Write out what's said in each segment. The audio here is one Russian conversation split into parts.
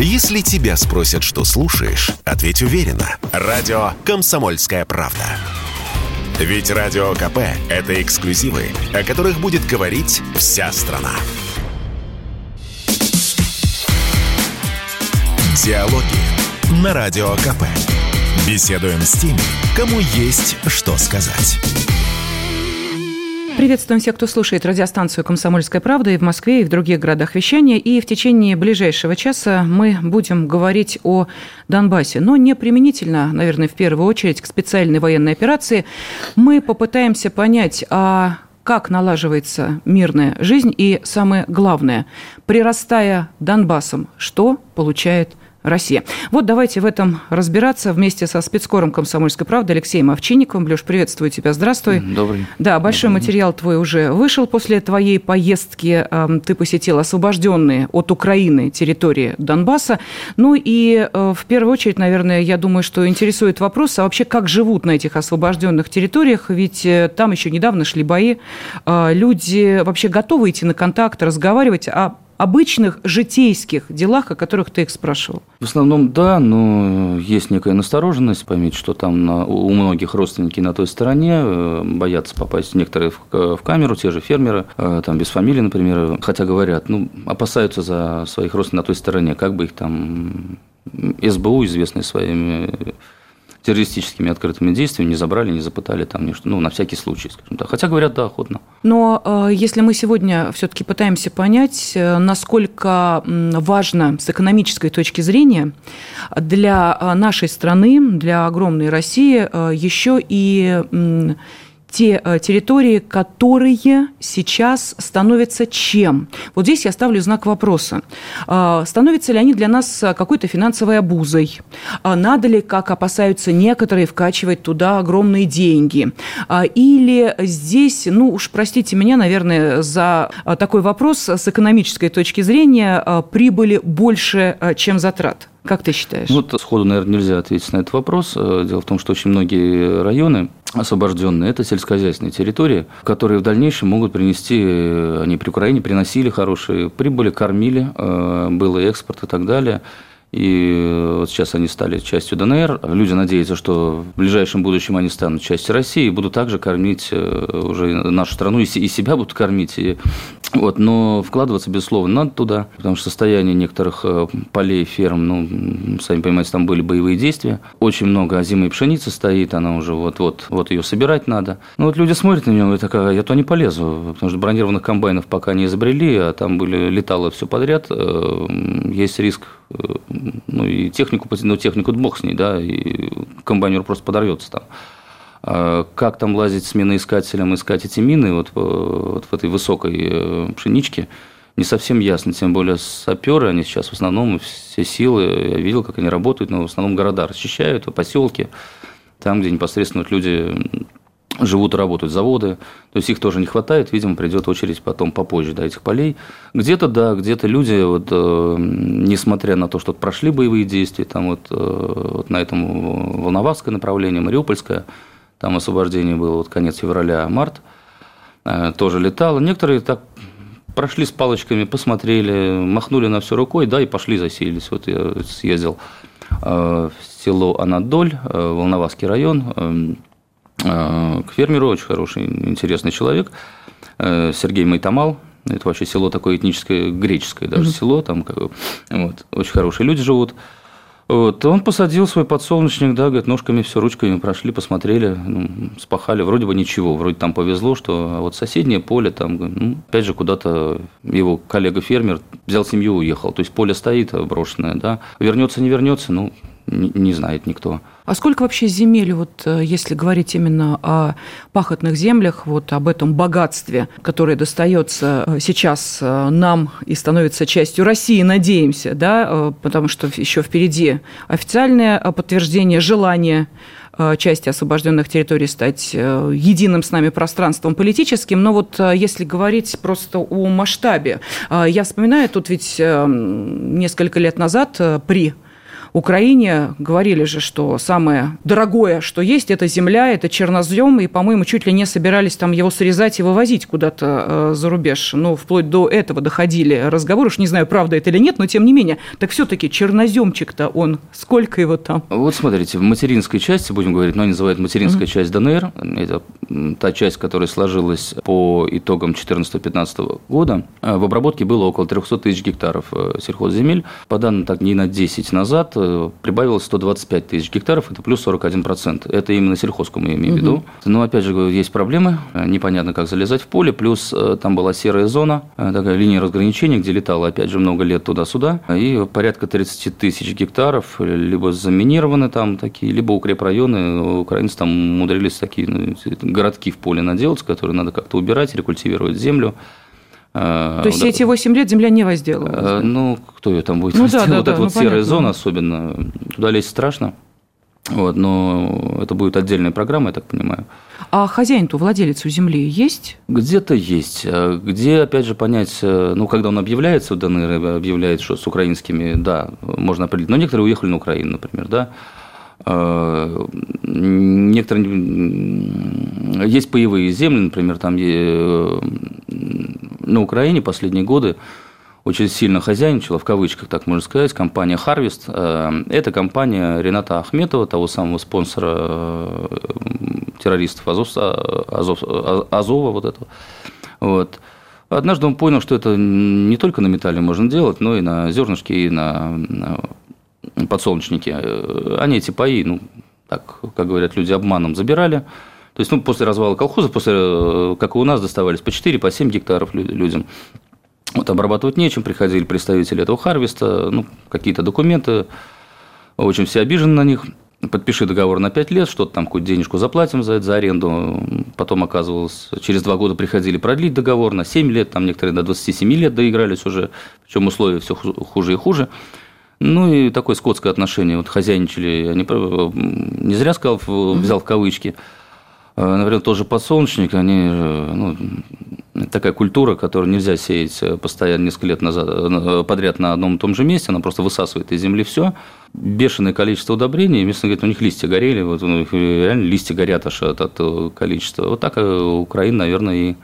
Если тебя спросят, что слушаешь, ответь уверенно. Радио «Комсомольская правда». Ведь Радио КП – это эксклюзивы, о которых будет говорить вся страна. Диалоги на Радио КП. Беседуем с теми, кому есть что сказать. Приветствуем всех, кто слушает радиостанцию «Комсомольская правда» и в Москве, и в других городах вещания. И в течение ближайшего часа мы будем говорить о Донбассе. Но не применительно, наверное, в первую очередь к специальной военной операции. Мы попытаемся понять, а как налаживается мирная жизнь и, самое главное, прирастая Донбассом, что получает Россия. Вот давайте в этом разбираться вместе со спецкором «Комсомольской правды» Алексеем Овчинниковым. Леш, приветствую тебя, здравствуй. Добрый. Да, большой Добрый. материал твой уже вышел после твоей поездки. Ты посетил освобожденные от Украины территории Донбасса. Ну и э, в первую очередь, наверное, я думаю, что интересует вопрос, а вообще как живут на этих освобожденных территориях? Ведь э, там еще недавно шли бои. Э, люди вообще готовы идти на контакт, разговаривать, а обычных житейских делах, о которых ты их спрашивал? В основном, да, но есть некая настороженность, поймите, что там на, у многих родственники на той стороне, э, боятся попасть некоторые в, в камеру, те же фермеры, э, там без фамилии, например, хотя говорят, ну, опасаются за своих родственников на той стороне, как бы их там СБУ, известный своими террористическими открытыми действиями не забрали, не запытали там ничто, ну, на всякий случай, скажем так. Хотя говорят, да, охотно. Но э, если мы сегодня все-таки пытаемся понять, э, насколько важно с экономической точки зрения для э, нашей страны, для огромной России еще и те э, территории, которые сейчас становятся чем? Вот здесь я ставлю знак вопроса. А, становятся ли они для нас какой-то финансовой обузой? А надо ли, как опасаются некоторые, вкачивать туда огромные деньги? А, или здесь, ну уж простите меня, наверное, за такой вопрос с экономической точки зрения, прибыли больше, чем затрат? Как ты считаешь? Вот сходу, наверное, нельзя ответить на этот вопрос. Э, дело в том, что очень многие районы освобожденные, это сельскохозяйственные территории, которые в дальнейшем могут принести, э, они при Украине приносили хорошие прибыли, кормили, э, был экспорт и так далее. И вот сейчас они стали частью ДНР. Люди надеются, что в ближайшем будущем они станут частью России и будут также кормить э, уже нашу страну, и себя будут кормить. И, вот, но вкладываться, безусловно, надо туда, потому что состояние некоторых э, полей, ферм, ну, сами понимаете, там были боевые действия. Очень много озимой пшеницы стоит, она уже вот-вот, вот ее собирать надо. Ну, вот люди смотрят на меня, говорят, такая, я то не полезу, потому что бронированных комбайнов пока не изобрели, а там были, летало все подряд. Э, есть риск ну и технику, ну технику бог с ней, да, и комбайнер просто подорвется там. А как там лазить с миноискателем, искать эти мины вот, вот в этой высокой э, пшеничке, не совсем ясно, тем более саперы, они сейчас в основном все силы, я видел, как они работают, но в основном города расчищают, поселки, там, где непосредственно вот люди живут и работают заводы, то есть их тоже не хватает, видимо, придет очередь потом попозже до этих полей. Где-то, да, где-то люди, вот, э, несмотря на то, что прошли боевые действия, там вот, э, вот на этом Волновахское направление, Мариупольское, там освобождение было вот конец февраля, март, э, тоже летало. Некоторые так прошли с палочками, посмотрели, махнули на все рукой, да, и пошли засеялись. Вот я съездил в село Анадоль, Волновахский район, эм, Э, к фермеру, очень хороший, интересный человек, э, Сергей Майтамал, это вообще село такое этническое, греческое даже mm-hmm. село, там вот, очень хорошие люди живут. Вот, он посадил свой подсолнечник, да, говорит, ножками все, ручками прошли, посмотрели, ну, спахали, вроде бы ничего, вроде там повезло, что а вот соседнее поле, там, ну, опять же, куда-то его коллега-фермер взял семью, уехал, то есть поле стоит брошенное, да, вернется, не вернется, ну, не, знает никто. А сколько вообще земель, вот э, если говорить именно о пахотных землях, вот об этом богатстве, которое достается э, сейчас э, нам и становится частью России, надеемся, да, потому что еще впереди официальное подтверждение желания части освобожденных территорий стать единым с нами пространством политическим. Но вот если говорить просто о масштабе, я вспоминаю, тут ведь несколько лет назад при Украине говорили же, что самое дорогое, что есть, это земля, это чернозем, и, по-моему, чуть ли не собирались там его срезать и вывозить куда-то э, за рубеж. Ну, вплоть до этого доходили разговоры, уж не знаю, правда это или нет, но тем не менее. Так все-таки черноземчик-то он, сколько его там? Вот смотрите, в материнской части, будем говорить, но они называют материнская mm-hmm. часть ДНР, это та часть, которая сложилась по итогам 2014-2015 года, э, в обработке было около 300 тысяч гектаров э, сельхозземель. По данным так не на 10 назад прибавилось 125 тысяч гектаров, это плюс 41%. Это именно сельхозку мы имеем в виду. Но, опять же, есть проблемы, непонятно, как залезать в поле, плюс там была серая зона, такая линия разграничения, где летало, опять же, много лет туда-сюда, и порядка 30 тысяч гектаров либо заминированы там такие, либо укрепрайоны, украинцы там умудрились такие ну, городки в поле наделать, которые надо как-то убирать, рекультивировать землю. То есть эти 8 лет земля не возделывалась? Ну, кто ее там будет ну, да, да, вот да, эта ну, вот понятно. серая зона особенно, туда лезть страшно. Вот, но это будет отдельная программа, я так понимаю. А хозяин-то, владелец у земли есть? Где-то есть. А где, опять же, понять, э, ну, когда он объявляется ДНР, объявляет, что с украинскими, да, можно определить. Но некоторые уехали на Украину, например, да. А, некоторые есть паевые земли, например, там э, на Украине последние годы очень сильно хозяйничала, в кавычках так можно сказать, компания Harvest. Э, это компания Рената Ахметова, того самого спонсора э, террористов Азов, Азов, Азова вот этого. Вот. Однажды он понял, что это не только на металле можно делать, но и на зернышке, и на подсолнечники. Они эти паи, ну, так, как говорят люди, обманом забирали. То есть, ну, после развала колхоза, после, э, как и у нас, доставались по 4, по 7 гектаров людям. Вот обрабатывать нечем, приходили представители этого Харвеста, ну, какие-то документы, очень все обижены на них. Подпиши договор на 5 лет, что-то там какую-то денежку заплатим за это, за аренду. Потом оказывалось, через 2 года приходили продлить договор на 7 лет, там некоторые до 27 лет доигрались уже, причем условия все хуже и хуже. Ну и такое скотское отношение, вот хозяйничали, они не зря сказал, взял в кавычки – Э, например, тоже подсолнечник, они, э, ну, такая культура, которую нельзя сеять э, постоянно несколько лет назад, подряд на одном и том же месте, она просто высасывает из земли все. Бешеное количество удобрений, местные говорят, у них листья горели, вот у них реально листья горят аж от этого количества. Вот так Украина, наверное, и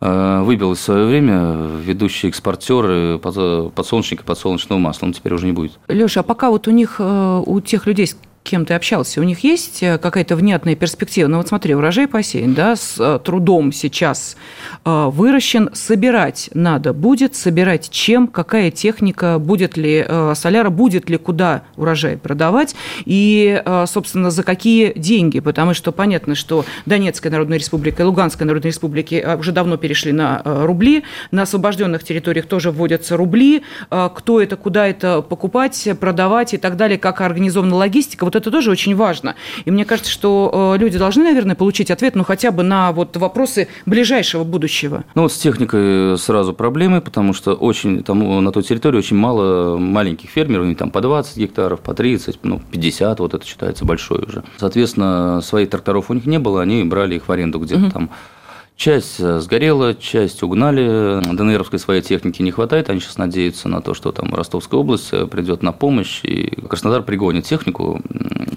выбилась в свое время ведущие экспортеры подсолнечника подсолнечного масла. Он теперь уже не будет. Леша, а пока вот у них, у тех людей, кем ты общался, у них есть э, какая-то внятная перспектива? Ну вот смотри, урожай посеян, да, с э, трудом сейчас э, выращен, собирать надо будет, собирать чем, какая техника, будет ли соляра, будет ли куда урожай продавать и, собственно, за какие деньги, потому что понятно, что Донецкая Народная Республика и Луганская Народная Республика уже давно перешли на рубли, на освобожденных территориях тоже вводятся рубли, кто это, куда это покупать, продавать и так далее, как организована логистика, вот это тоже очень важно. И мне кажется, что э, люди должны, наверное, получить ответ, ну, хотя бы на вот вопросы ближайшего будущего. Ну, вот с техникой сразу проблемы, потому что очень, там, на той территории очень мало маленьких фермеров, они там по 20 гектаров, по 30, ну, 50, вот это считается большой уже. Соответственно, своих тракторов у них не было, они брали их в аренду где-то угу. там Часть э, сгорела, часть угнали. ДНРовской своей техники не хватает. Они сейчас надеются на то, что там Ростовская область э, придет на помощь, и Краснодар пригонит технику.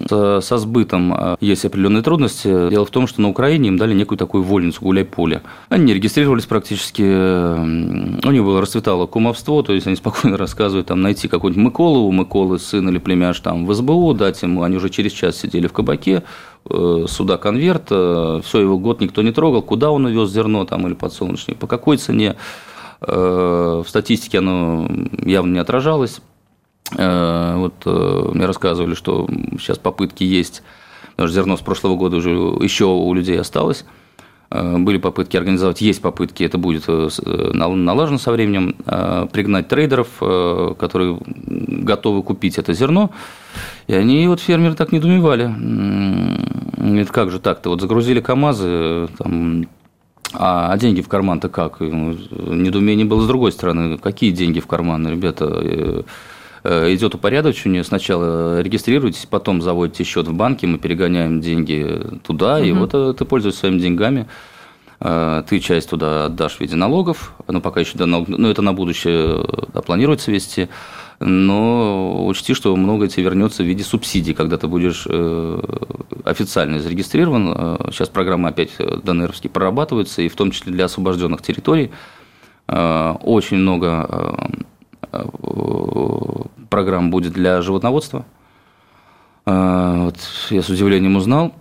Со сбытом э, есть определенные трудности. Дело в том, что на Украине им дали некую такую вольницу, гуляй-поле. Они не регистрировались практически. У них было расцветало кумовство, то есть они спокойно рассказывают, там, найти какой-нибудь Миколу, у Миколы сын или племяш там в СБУ, дать ему, они уже через час сидели в кабаке, суда конверт, э, все, его год никто не трогал, куда он увез зерно там или подсолнечник, по какой цене, э, в статистике оно явно не отражалось. Вот мне рассказывали, что сейчас попытки есть, потому что зерно с прошлого года уже еще у людей осталось. Были попытки организовать, есть попытки, это будет налажено со временем, пригнать трейдеров, которые готовы купить это зерно, и они, вот фермеры так недоумевали. Это как же так-то? Вот загрузили КАМАЗы, там, а, а деньги в карман-то как? Ну, недоумение было с другой стороны. Какие деньги в карман, ребята? Э, э, идет упорядочение, сначала регистрируйтесь, потом заводите счет в банке, мы перегоняем деньги туда, угу. и вот э, ты пользуешься своими деньгами ты часть туда отдашь в виде налогов, ну, пока еще, но это на будущее да, планируется вести, но учти, что многое тебе вернется в виде субсидий, когда ты будешь э, официально зарегистрирован. Э, сейчас программы опять ДНРовские прорабатываются, и в том числе для освобожденных территорий. Э, очень много программ будет для животноводства. Вот я с удивлением узнал,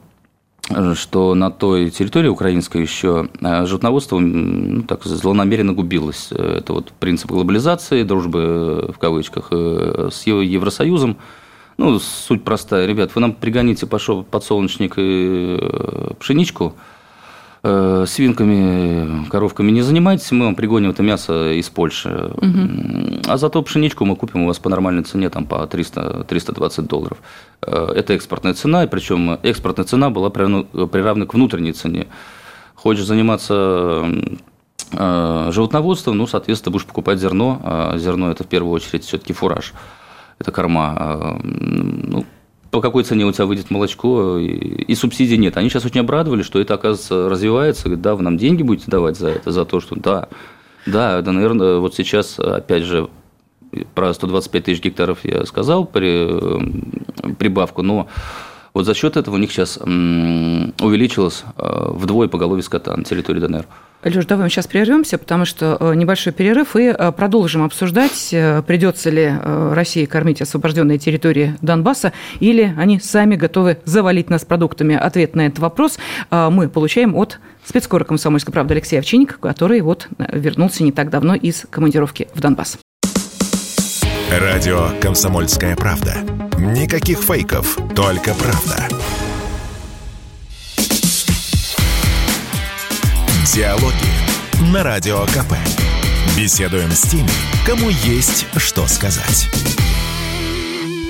что на той территории украинской еще э, животноводство ну, так злонамеренно губилось. Это вот принцип глобализации, дружбы э, в кавычках э, с Евросоюзом. Ну, суть простая. Ребят, вы нам пригоните подсолнечник и пшеничку – Э, свинками, коровками не занимайтесь, мы вам пригоним это мясо из Польши. Угу. А зато пшеничку мы купим у вас по нормальной цене, там по 300, 320 долларов. Э, это экспортная цена, и причем экспортная цена была приравна к внутренней цене. Хочешь заниматься э, животноводством, ну, соответственно, будешь покупать зерно. А зерно – это в первую очередь все-таки фураж, это корма. Ну, по какой цене у тебя выйдет молочко, и, и субсидий нет. Они сейчас очень обрадовали, что это, оказывается, развивается. Говорят, да, вы нам деньги будете давать за это, за то, что да, да, да, наверное, вот сейчас, опять же, про 125 тысяч гектаров я сказал при, прибавку, но вот за счет этого у них сейчас увеличилось э, вдвое поголовье скота на территории ДНР. Леш, давай мы сейчас прервемся, потому что э, небольшой перерыв, и э, продолжим обсуждать, придется ли России кормить освобожденные территории Донбасса, или они сами готовы завалить нас продуктами. Ответ на этот вопрос мы получаем от спецкора комсомольской правды Алексея Овчинника, который вот вернулся не так давно из командировки в Донбасс. Радио «Комсомольская правда». Никаких фейков, только правда. Диалоги на Радио КП. Беседуем с теми, кому есть что сказать.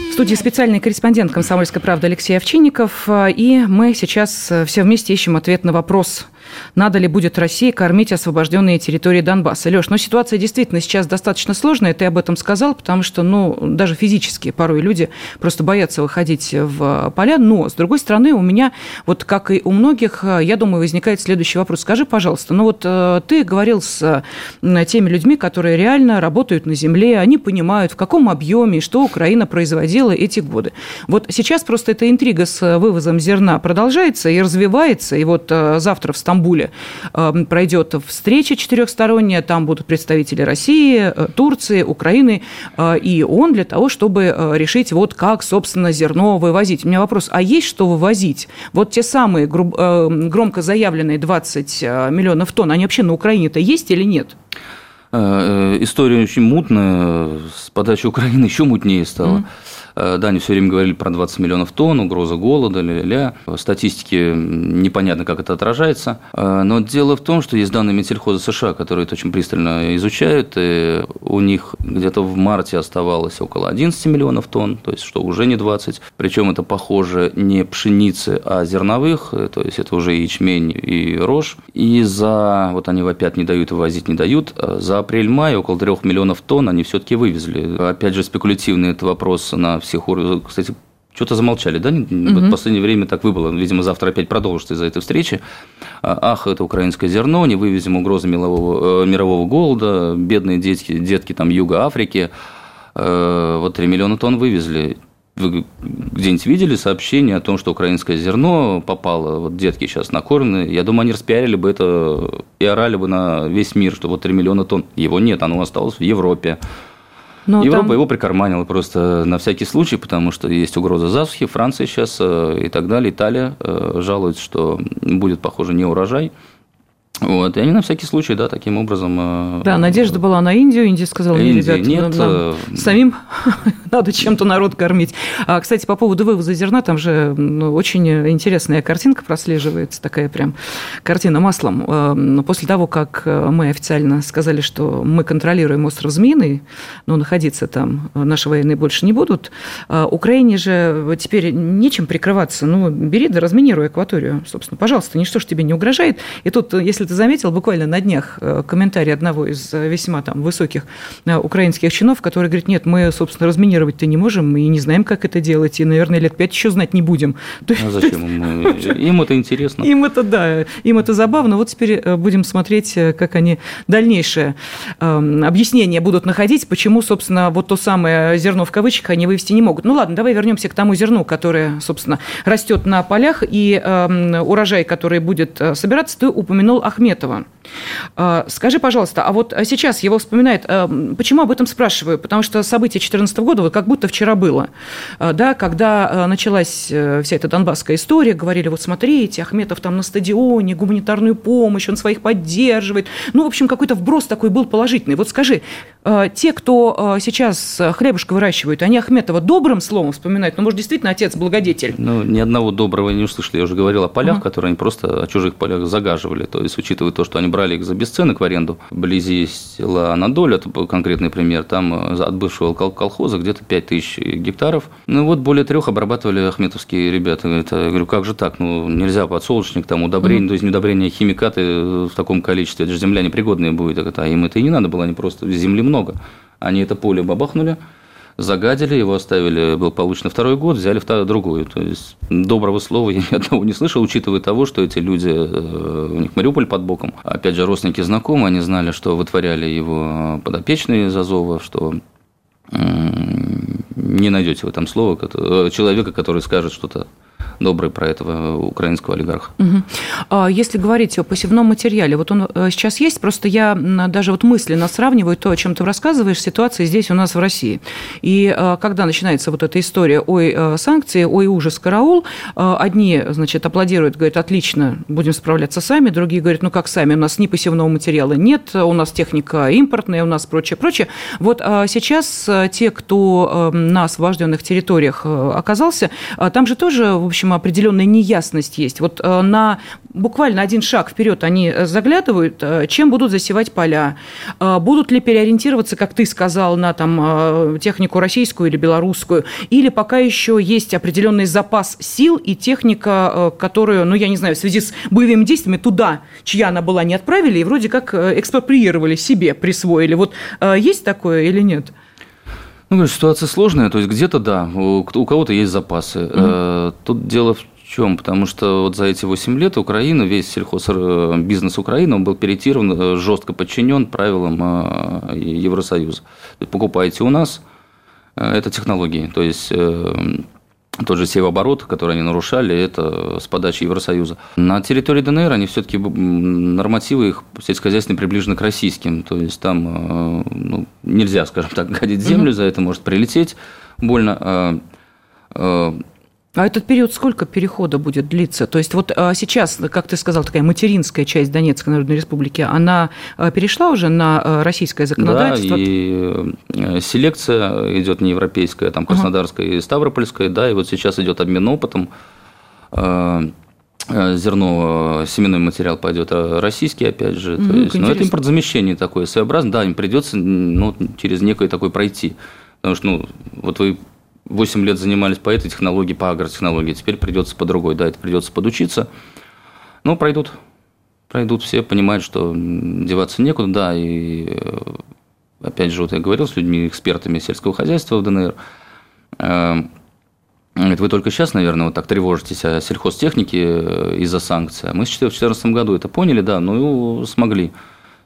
В студии специальный корреспондент «Комсомольской правды» Алексей Овчинников. И мы сейчас все вместе ищем ответ на вопрос – надо ли будет России кормить освобожденные территории Донбасса. Леш, ну ситуация действительно сейчас достаточно сложная, ты об этом сказал, потому что, ну, даже физически порой люди просто боятся выходить в поля, но, с другой стороны, у меня, вот как и у многих, я думаю, возникает следующий вопрос. Скажи, пожалуйста, ну вот э, ты говорил с теми людьми, которые реально работают на земле, они понимают, в каком объеме, что Украина производила эти годы. Вот сейчас просто эта интрига с вывозом зерна продолжается и развивается, и вот э, завтра в Стамбуле Стамбуле эм, пройдет встреча четырехсторонняя, там будут представители России, э, Турции, Украины э, и ООН для того, чтобы э, решить, вот как, собственно, зерно вывозить. У меня вопрос, а есть что вывозить? Вот те самые громко заявленные 20 миллионов тонн, они вообще на Украине-то есть или нет? История очень мутная, с подачи Украины еще мутнее стала. Mm-hmm. Э, да, они все время говорили про 20 миллионов тонн, угроза голода, ля-ля. В статистике непонятно, как это отражается. Э, но дело в том, что есть данные Минсельхоза США, которые это очень пристально изучают. И у них где-то в марте оставалось около 11 миллионов тонн, то есть что уже не 20. Причем это похоже не пшеницы, а зерновых, э, то есть это уже ячмень, и рожь. И за, вот они опять не дают вывозить, не дают, за апрель-май около 3 миллионов тонн они все-таки вывезли. Опять же, спекулятивный это вопрос на всех уровнях. Кстати, что-то замолчали, да? Угу. В последнее время так выбыло. Видимо, завтра опять продолжится из-за этой встречи. А, ах, это украинское зерно, не вывезем угрозы мирового, э, мирового голода, бедные детки, детки там Юга Африки. Э, вот 3 миллиона тонн вывезли. Вы где-нибудь видели сообщение о том, что украинское зерно попало, вот детки сейчас накормлены, я думаю, они распиарили бы это и орали бы на весь мир, что вот 3 миллиона тонн. Его нет, оно осталось в Европе. Но Европа там... его прикарманила просто на всякий случай, потому что есть угроза засухи. Франция сейчас э, и так далее, Италия э, жалуется, что будет, похоже, не урожай. Вот, и они на всякий случай, да, таким образом... Э, да, надежда была на Индию, Индия сказала, не, ребят, нет, нам э, самим надо чем-то народ кормить. А, кстати, по поводу вывоза зерна, там же ну, очень интересная картинка прослеживается, такая прям картина маслом. Э, после того, как мы официально сказали, что мы контролируем остров Змеиный, но находиться там наши военные больше не будут, Украине же теперь нечем прикрываться. Ну, бери да разминируй акваторию, собственно, пожалуйста, ничто же тебе не угрожает. И тут, если ты заметил, буквально на днях комментарий одного из весьма там высоких украинских чинов, который говорит, нет, мы, собственно, разминируем планировать-то не можем, и не знаем, как это делать, и, наверное, лет пять еще знать не будем. А зачем? Им это интересно. Им это, да, им это забавно. Вот теперь э, будем смотреть, э, как они дальнейшее эм, объяснение будут находить, почему, собственно, вот то самое зерно в кавычках они вывести не могут. Ну ладно, давай вернемся к тому зерну, которое, собственно, растет на полях, и эм, урожай, который будет э, собираться, ты упомянул Ахметова. Скажи, пожалуйста, а вот сейчас его вспоминает, почему об этом спрашиваю? Потому что событие 2014 года вот как будто вчера было, да, когда началась вся эта донбасская история, говорили, вот смотрите, Ахметов там на стадионе, гуманитарную помощь, он своих поддерживает. Ну, в общем, какой-то вброс такой был положительный. Вот скажи, э, те, кто э, сейчас хлебушка выращивают, они Ахметова добрым словом вспоминают? Ну, может, действительно отец благодетель? Ну, ни одного доброго не услышали. Я уже говорил о полях, uh-huh. которые они просто о чужих полях загаживали. То есть, учитывая то, что они брали их за бесценок в аренду, вблизи села Анадоль, это конкретный пример, там э, от бывшего колхоза где-то 5 тысяч гектаров. Ну, вот более трех обрабатывали ахметовские ребята. Это, я говорю, как же так? Ну, нельзя подсолнечник, там, удобрение, mm-hmm. то есть удобрения, химикаты в таком количестве, это же земля непригодная будет, а им это и не надо было, они просто, земли много. Они это поле бабахнули, загадили, его оставили, был получено второй год, взяли вторую, другую. То есть доброго слова я ни одного не слышал, учитывая того, что эти люди, э, у них Мариуполь под боком. Опять же, родственники знакомые, они знали, что вытворяли его подопечные из Азова, что не найдете в этом слова э, человека, который скажет что-то добрый про этого украинского олигарха. Угу. Если говорить о посевном материале, вот он э, сейчас есть, просто я даже вот мысленно сравниваю то, о чем ты рассказываешь, ситуация здесь у нас в России. И э, когда начинается вот эта история, ой, э, санкции, ой, ужас, караул, одни, значит, аплодируют, говорят, отлично, будем справляться сами, другие говорят, ну как сами, у нас ни посевного материала нет, у нас техника импортная, у нас прочее, прочее. Вот сейчас те, кто на освобожденных территориях оказался, там же тоже, в общем, общем, определенная неясность есть. Вот э, на буквально один шаг вперед они э, заглядывают, э, чем будут засевать поля, будут ли переориентироваться, как ты сказал, на там, технику российскую или белорусскую, или пока еще есть определенный запас сил и техника, которую, ну, я не знаю, в связи с боевыми действиями туда, чья она была, не отправили, и вроде как экспроприировали себе, присвоили. Вот есть такое или нет? Ну, ситуация сложная, то есть где-то да, у, у кого-то есть запасы. Mm-hmm. Тут дело в чем? Потому что вот за эти 8 лет Украина, весь сельхозбизнес Украины, он был перетирован, э, жестко подчинен правилам э, Евросоюза. Покупаете у нас, это технологии. То есть тот же севооборот, который они нарушали, это с подачи Евросоюза. На территории ДНР они все-таки нормативы их сельскохозяйственные приближены к российским. То есть там э, ну, нельзя, скажем так, гадить землю, за это может прилететь больно. А, а, а этот период сколько перехода будет длиться? То есть вот а, сейчас, как ты сказал, такая материнская часть Донецкой Народной Республики, она перешла уже на российское законодательство? Да, и э, селекция идет не европейская, там Краснодарская ага. и Ставропольская, да, и вот сейчас идет обмен опытом зерно, семенной материал пойдет, а российский, опять же. Mm, то есть, но это импортзамещение такое своеобразное. Да, им придется ну, через некое такое пройти. Потому что, ну, вот вы 8 лет занимались по этой технологии, по агротехнологии, теперь придется по другой, да, это придется подучиться. Но пройдут, пройдут все, понимают, что деваться некуда, да, и э, опять же, вот я говорил с людьми, экспертами сельского хозяйства в ДНР, это вы только сейчас, наверное, вот так тревожитесь о сельхозтехнике э, из-за санкций. Мы в 2014 году это поняли, да, ну смогли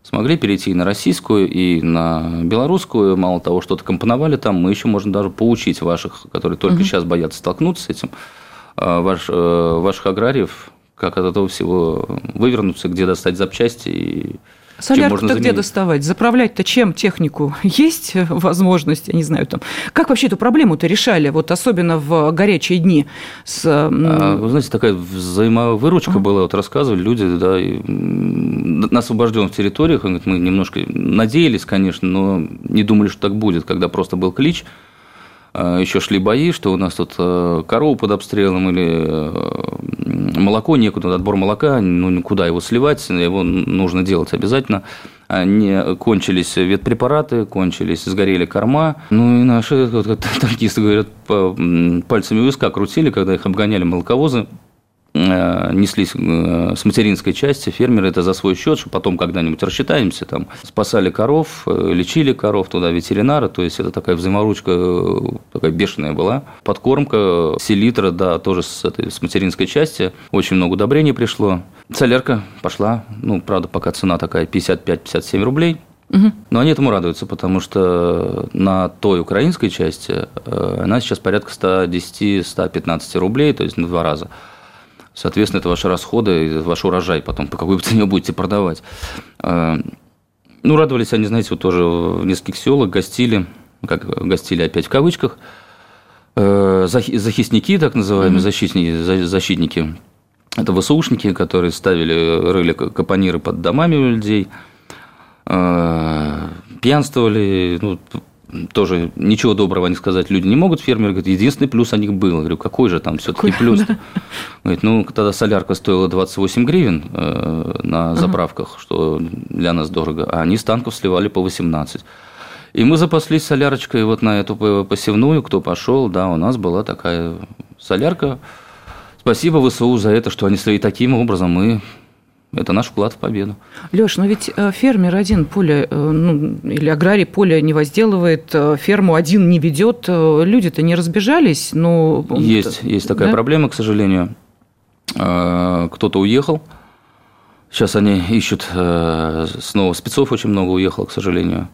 смогли перейти на российскую, и на белорусскую. Мало того, что-то компоновали там, мы еще можем даже поучить ваших, которые только угу. сейчас боятся столкнуться с этим, а, ваш, э, ваших аграриев, как от этого всего вывернуться, где достать запчасти и Солярку-то где доставать? Заправлять-то чем технику? Есть возможность, я не знаю, там. Как вообще эту проблему-то решали, вот особенно в горячие дни? С... А, вы знаете, такая взаимовыручка а? была, вот рассказывали люди, да, и на освобожденных территориях, мы немножко надеялись, конечно, но не думали, что так будет, когда просто был клич, еще шли бои, что у нас тут э, корова под обстрелом или э, молоко некуда, отбор молока, ну никуда его сливать, его нужно делать обязательно. Не кончились ветпрепараты, кончились, сгорели корма. Ну и наши танкисты, говорят, пальцами виска крутили, когда их обгоняли молоковозы Э, неслись э, с материнской части, фермеры это за свой счет, что потом когда-нибудь рассчитаемся, там, спасали коров, э, лечили коров, туда ветеринары, то есть это такая взаиморучка такая бешеная была. Подкормка, селитра, да, тоже с, этой, с материнской части, очень много удобрений пришло. Солярка пошла, ну, правда, пока цена такая 55-57 рублей, но они этому радуются, потому что на той украинской части она сейчас порядка 110-115 рублей, то есть на два раза. Соответственно, это ваши расходы, ваш урожай потом, по какой цене будете продавать. Э, ну, радовались они, знаете, вот тоже в нескольких селах гостили, как гостили опять в кавычках, э, захисники, так называемые, mm-hmm. защитники, защитники. Это ВСУшники, которые ставили, рыли капониры под домами у людей, э, пьянствовали, ну, тоже ничего доброго они сказать люди не могут. Фермер говорит, единственный плюс у них был. Я говорю, какой же там все-таки плюс? Говорит, ну, тогда солярка стоила 28 гривен э, на заправках, что для нас дорого, а они с танков сливали по 18. И мы запаслись солярочкой вот на эту посевную, кто пошел, да, у нас была такая солярка. Спасибо ВСУ за это, что они свои таким образом мы это наш вклад в победу. Леш, но ведь э, фермер один поле, э, ну, или аграрий поле не возделывает, э, ферму один не ведет, люди-то не разбежались, но... Есть, есть такая да? проблема, к сожалению. Кто-то уехал, сейчас они ищут снова спецов, очень много уехало, к сожалению.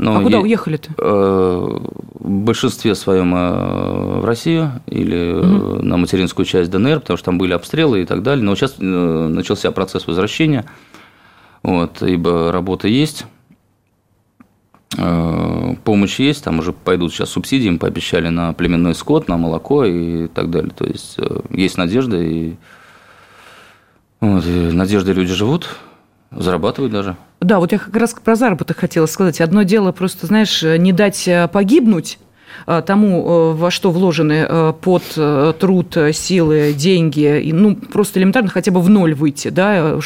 Но а куда я, уехали-то? Э, в большинстве своем э, в Россию или угу. на материнскую часть ДНР, потому что там были обстрелы и так далее. Но сейчас начался процесс возвращения, вот, ибо работа есть, помощь есть, там уже пойдут сейчас субсидии, им пообещали на племенной скот, на молоко и так далее. То есть есть надежда, и, вот, и надежды люди живут, зарабатывают даже. Да, вот я как раз про заработок хотела сказать. Одно дело просто, знаешь, не дать э, погибнуть Э, тому, э, во что вложены э, под труд, силы, деньги, и, ну, просто элементарно хотя бы в ноль выйти, да,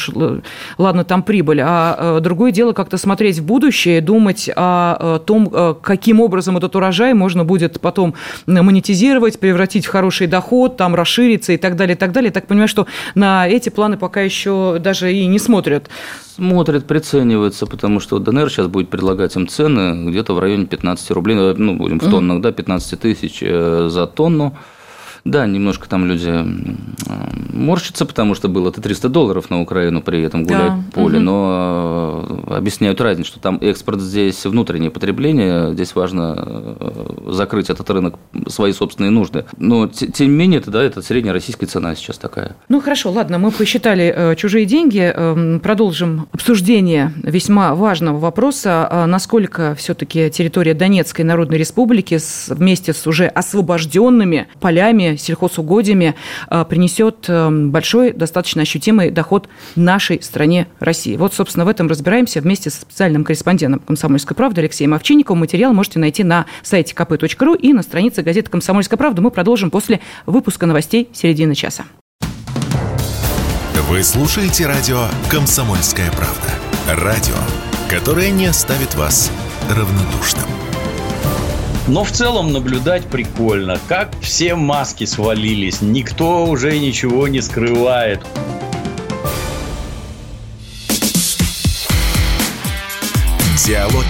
ладно, там прибыль, а другое дело как-то смотреть в будущее, думать о том, каким образом этот урожай можно будет потом монетизировать, превратить в хороший доход, там расшириться и так далее, и так далее. Я так понимаю, что на эти планы пока еще даже и не смотрят. Смотрят, прицениваются, потому что ДНР сейчас будет предлагать им цены где-то в районе 15 рублей, ну, будем в тоннах, да, 15 тысяч э, за тонну. Да, немножко там люди морщатся, потому что было это 300 долларов на Украину при этом гулять да. поле, угу. но э, объясняют разницу, что там экспорт здесь внутреннее потребление, здесь важно э, закрыть этот рынок свои собственные нужды. Но тем не менее, это, да, это средняя российская цена сейчас такая. Ну хорошо, ладно, мы посчитали э, чужие деньги, эм, продолжим обсуждение весьма важного вопроса, а насколько все-таки территория Донецкой Народной Республики вместе с уже освобожденными полями сельхозугодьями э, принесет э, большой, достаточно ощутимый доход нашей стране России. Вот, собственно, в этом разбираемся вместе с специальным корреспондентом «Комсомольской правды» Алексеем Овчинниковым. Материал можете найти на сайте kp.ru и на странице газеты «Комсомольская правда». Мы продолжим после выпуска новостей середины часа. Вы слушаете радио «Комсомольская правда». Радио, которое не оставит вас равнодушным. Но в целом наблюдать прикольно, как все маски свалились, никто уже ничего не скрывает. Диалоги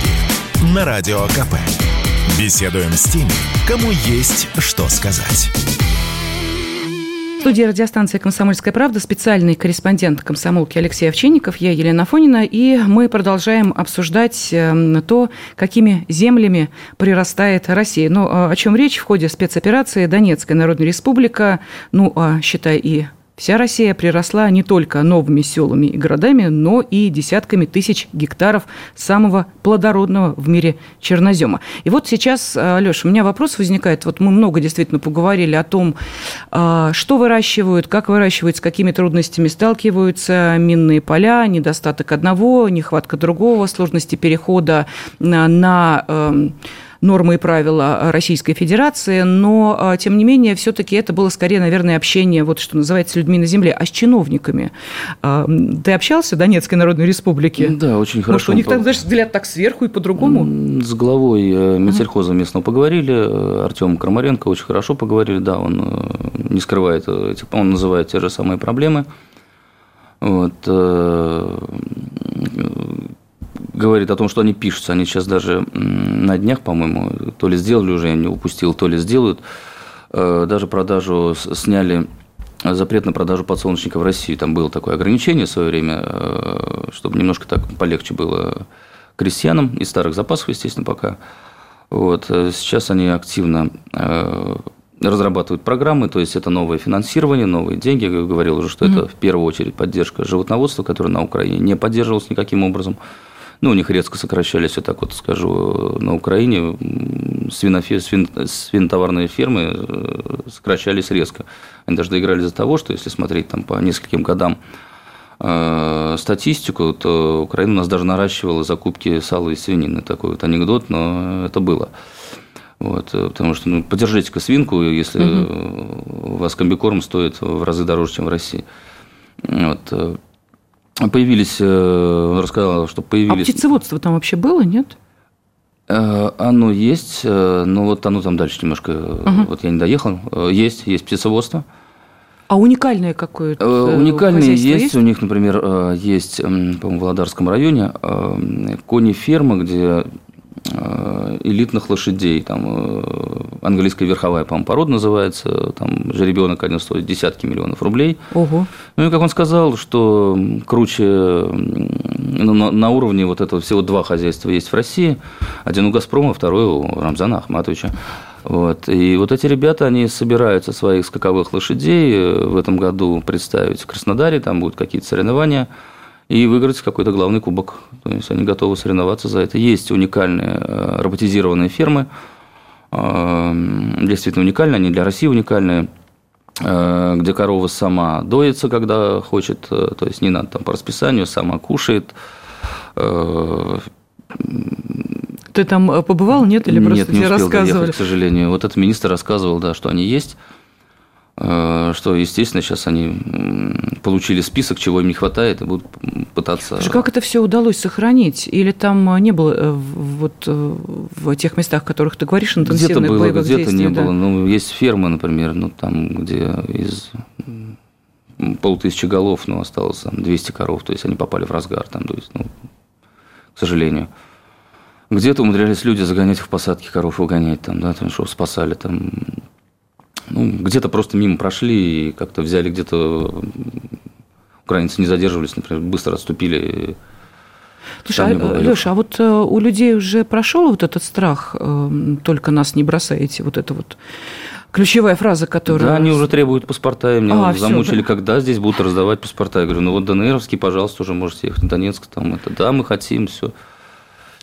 на Радио КП. Беседуем с теми, кому есть что сказать студии радиостанции «Комсомольская правда» специальный корреспондент комсомолки Алексей Овчинников, я Елена Фонина, и мы продолжаем обсуждать эм, то, какими землями прирастает Россия. Ну, а о чем речь в ходе спецоперации Донецкая Народная Республика, ну, а считай и Вся Россия приросла не только новыми селами и городами, но и десятками тысяч гектаров самого плодородного в мире чернозема. И вот сейчас, э, Леш, у меня вопрос возникает. Вот мы много действительно поговорили о том, э, что выращивают, как выращивают, с какими трудностями сталкиваются минные поля, недостаток одного, нехватка другого, сложности перехода на эм, нормы и правила Российской Fедерации, но, а, тем не менее, все-таки это было скорее, наверное, общение, вот что называется, с людьми на земле, а с чиновниками. А, ты общался в Донецкой Народной Республике? Да, очень хорошо. Может, у них там, знаешь, взгляд так сверху и по-другому? С главой э, Минсельхоза местного поговорили, Артем Крамаренко очень хорошо поговорили, да, он э, не скрывает, он называет те же самые проблемы. Вот, говорит о том, что они пишутся. Они сейчас даже на днях, по-моему, то ли сделали уже, я не упустил, то ли сделают. Даже продажу сняли запрет на продажу подсолнечника в Россию. Там было такое ограничение в свое время, чтобы немножко так полегче было крестьянам из старых запасов, естественно, пока. Вот. Э, сейчас они активно э, разрабатывают программы, то есть это новое финансирование, новые деньги. Я говорил уже, что mm-hmm. это в первую очередь поддержка животноводства, которое на Украине не поддерживалось никаким образом. Ну, у них резко сокращались, я так вот скажу, на Украине свинофе, свин, свинотоварные фермы э, сокращались резко. Они даже доиграли за того, что если смотреть там по нескольким годам Э, статистику, то Украина у нас даже наращивала закупки сала и свинины. Такой вот анекдот, но это было. Вот, э, потому что, ну, поддержите-ка свинку, если угу. у вас комбикорм стоит в разы дороже, чем в России. Вот. Э, появились, он рассказал, что появились... А птицеводство там вообще было, нет? Оно есть, но вот оно там дальше немножко, угу. вот я не доехал. Есть, есть птицеводство. А уникальное какое-то? Э, уникальные есть. есть. У них, например, э, есть, по-моему, в Володарском районе э, кони-ферма, где элитных лошадей, там английская верховая, по-моему, порода называется, там жеребенок один стоит десятки миллионов рублей. Ого. Ну и как он сказал, что круче ну, на, на уровне вот этого всего два хозяйства есть в России, один у Газпрома, второй у Рамзана Ахматовича. Вот. И вот эти ребята, они собираются своих скаковых лошадей э, в этом году представить в Краснодаре, там будут какие-то соревнования, и выиграть какой-то главный кубок. То есть они готовы соревноваться за это. Есть уникальные э, роботизированные фермы, э, действительно уникальные, они для России уникальные, где корова сама доится, когда хочет, то есть не надо там по расписанию, сама кушает, ты там э, побывал, нет? Или просто нет, не тебе успел рассказывали? Доехать, к сожалению. Вот этот министр рассказывал, да, что они есть э, что, естественно, сейчас они получили список, чего им не хватает, и будут пытаться... Слушай, как это все удалось сохранить? Или там э, не было вот в тех местах, о которых ты говоришь, интенсивных где-то было, где-то действий? не да? было. Ну, есть фермы, например, ну, там, где из полутысячи голов, ну, осталось там 200 коров, то есть они попали в разгар, там, то есть, ну, к сожалению. Где-то умудрялись люди загонять в посадки коров, угонять там, да, там, что спасали там. Ну, где-то просто мимо прошли и как-то взяли где-то украинцы не задерживались, например, быстро отступили. Слушай, а, Леша, а вот э, у людей уже прошел вот этот страх, э, только нас не бросаете, вот это вот ключевая фраза, которая... Да, они уже требуют паспорта, и меня а, замучили, все, да? когда здесь будут раздавать паспорта. Я говорю, ну вот ДНРовский, пожалуйста, уже можете ехать, Донецк, там это, да, мы хотим, все.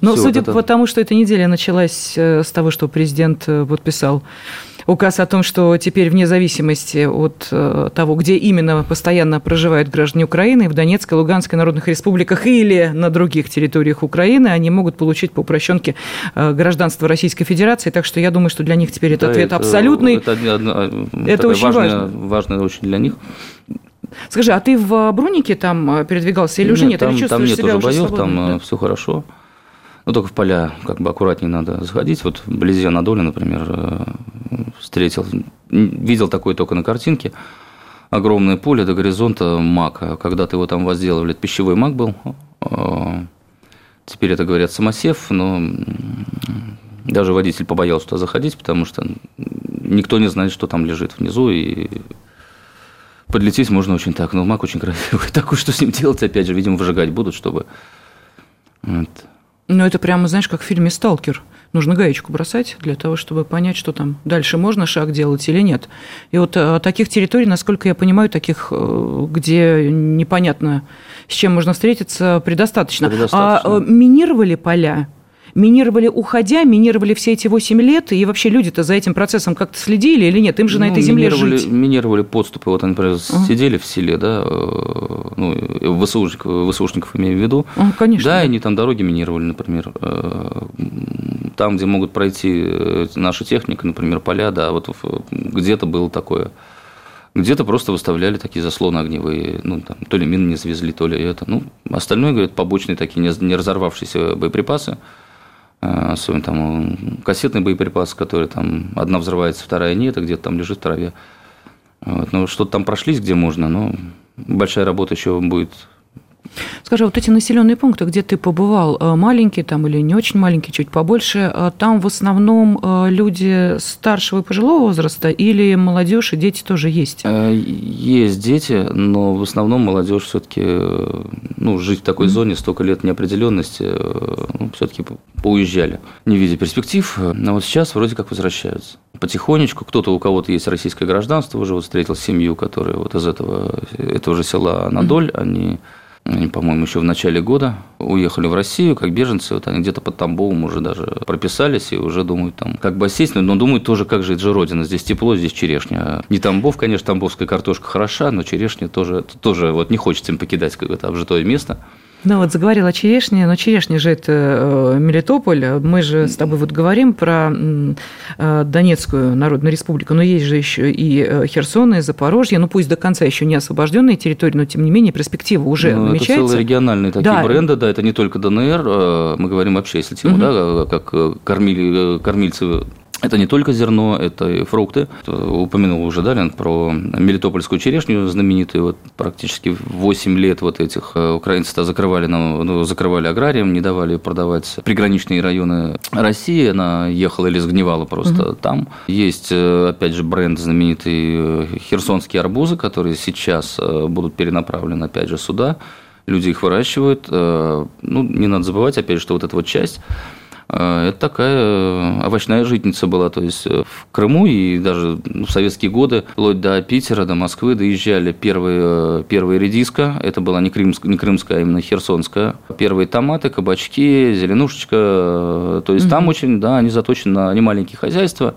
Но Все судя вот это... по тому, что эта неделя началась э, с того, что президент э, подписал указ о том, что теперь вне зависимости от э, того, где именно постоянно проживают граждане Украины, в Донецкой, Луганской народных республиках или на других территориях Украины, они могут получить по упрощенке гражданство Российской Федерации. Так что я думаю, что для них теперь этот да, ответ это, абсолютный. Это, это, это очень важно. важное очень для них. Скажи, а ты в Брунике там передвигался или уже нет? Там, или там нет себя уже боев, там да? все хорошо. Ну, только в поля как бы аккуратнее надо заходить. Вот вблизи Анадоли, например, э, встретил, видел такое только на картинке. Огромное поле до горизонта мака. Когда-то его там возделывали, это пищевой мак был. Э, теперь это, говорят, самосев, но даже водитель побоялся туда заходить, потому что никто не знает, что там лежит внизу, и подлететь можно очень так. Но мак очень красивый. Такой, что с ним делать, опять же, видимо, выжигать будут, чтобы... Вот. Ну, это прямо, знаешь, как в фильме «Сталкер». Нужно гаечку бросать для того, чтобы понять, что там дальше можно шаг делать или нет. И вот э, таких территорий, насколько я понимаю, таких, э, где непонятно, с чем можно встретиться, предостаточно. предостаточно. А э, минировали поля? Минировали уходя, минировали все эти 8 лет, и вообще люди-то за этим процессом как-то следили или нет? Им же ну, на этой земле минировали, жить. Минировали подступы. Вот они, например, uh-huh. сидели в селе, да, э, ну, ВСУшников, ВСУшников имею в виду. Uh, конечно. Да, они там дороги минировали, например. Э, там, где могут пройти э, наша техника, например, поля, да, вот где-то было такое. Где-то просто выставляли такие заслоны огневые, ну, там, то ли мины не завезли, то ли это. Ну, остальное, говорят, побочные такие не разорвавшиеся боеприпасы. Э, особенно там кассетный боеприпас, который там одна взрывается, вторая нет, а где-то там лежит в траве. Вот. Ну, что-то там прошлись, где можно, но большая работа еще будет Скажи, вот эти населенные пункты, где ты побывал, э, маленькие там или не очень маленькие, чуть побольше, э, там в основном э, люди старшего и пожилого возраста или молодежь и дети тоже есть? Есть дети, но в основном молодежь все-таки, ну, жить в такой зоне столько лет неопределенности, ну, все-таки поуезжали, не видя перспектив. Но вот сейчас вроде как возвращаются. Потихонечку, кто-то у кого-то есть российское гражданство, уже вот встретил семью, которая вот из этого, этого же села Анадоль, они они, по-моему, еще в начале года уехали в Россию как беженцы. Вот они где-то под Тамбовом уже даже прописались и уже думают там, как бы сесть, но думают тоже, как же это же родина. Здесь тепло, здесь черешня. Не Тамбов, конечно, тамбовская картошка хороша, но черешня тоже, тоже вот не хочется им покидать какое-то обжитое место. Ну вот заговорила о черешне, но черешня же это э, Мелитополь. Мы же с тобой вот говорим про э, Донецкую Народную Республику, но есть же еще и э, Херсон, и Запорожье, ну пусть до конца еще не освобожденные территории, но тем не менее перспектива уже ну, намечается. Это целые региональные такие да. бренды, да, это не только ДНР, мы говорим вообще, если тему, угу. да, как кормили, кормильцы это не только зерно, это и фрукты. Упомянул уже Далин про мелитопольскую черешню знаменитую. Вот практически 8 лет вот этих э, украинцы закрывали, нам, ну, закрывали аграрием, не давали продавать приграничные районы России. Она ехала или сгнивала просто угу. там. Есть, э, опять же, бренд знаменитый э, херсонские арбузы, которые сейчас будут перенаправлены, опять же, сюда. Люди их выращивают. Ну, не надо забывать, опять же, что вот эта вот часть это такая э, овощная житница была. То есть э, в Крыму и даже ну, в советские годы, вплоть до Питера, до Москвы, доезжали первые, первые редиска. Это была не, крымская, не крымская, а именно херсонская. Первые томаты, кабачки, зеленушечка. То есть угу. там очень, да, они заточены на немаленькие хозяйства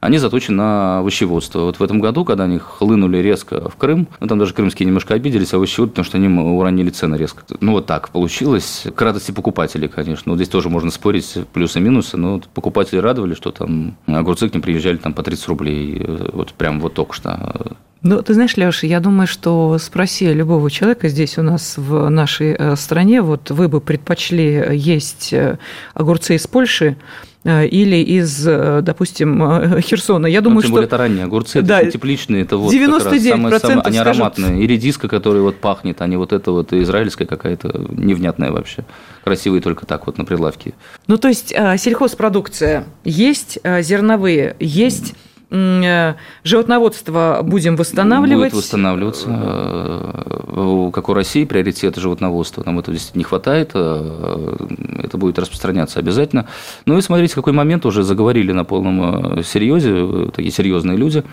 они заточены на овощеводство. Вот в этом году, когда они хлынули резко в Крым, ну, там даже крымские немножко обиделись, овощевод, потому что они уронили цены резко. Ну, вот так получилось. К радости покупателей, конечно. Вот здесь тоже можно спорить плюсы и минусы, но покупатели радовали, что там огурцы к ним приезжали там по 30 рублей. Вот прям вот только что. Ну, ты знаешь, Леша, я думаю, что спроси любого человека здесь у нас в нашей э, стране, вот вы бы предпочли есть э, огурцы из Польши Э, или из, э, допустим, э, Херсона. Я думаю, ну, тем что... более это ранние огурцы, да, это тепличные, это вот 99% как раз самые, самые, они скажут... ароматные. И редиска, которая вот пахнет, а не вот это вот израильская какая-то невнятная вообще. Красивые только так вот на прилавке. Ну, то есть сельхозпродукция есть, зерновые есть, Э, животноводство будем восстанавливать. Будет восстанавливаться. Э, как у России приоритет животноводства. Нам этого действительно не хватает. Э, это будет распространяться обязательно. Ну и смотрите, какой момент уже заговорили на полном серьезе, такие серьезные люди.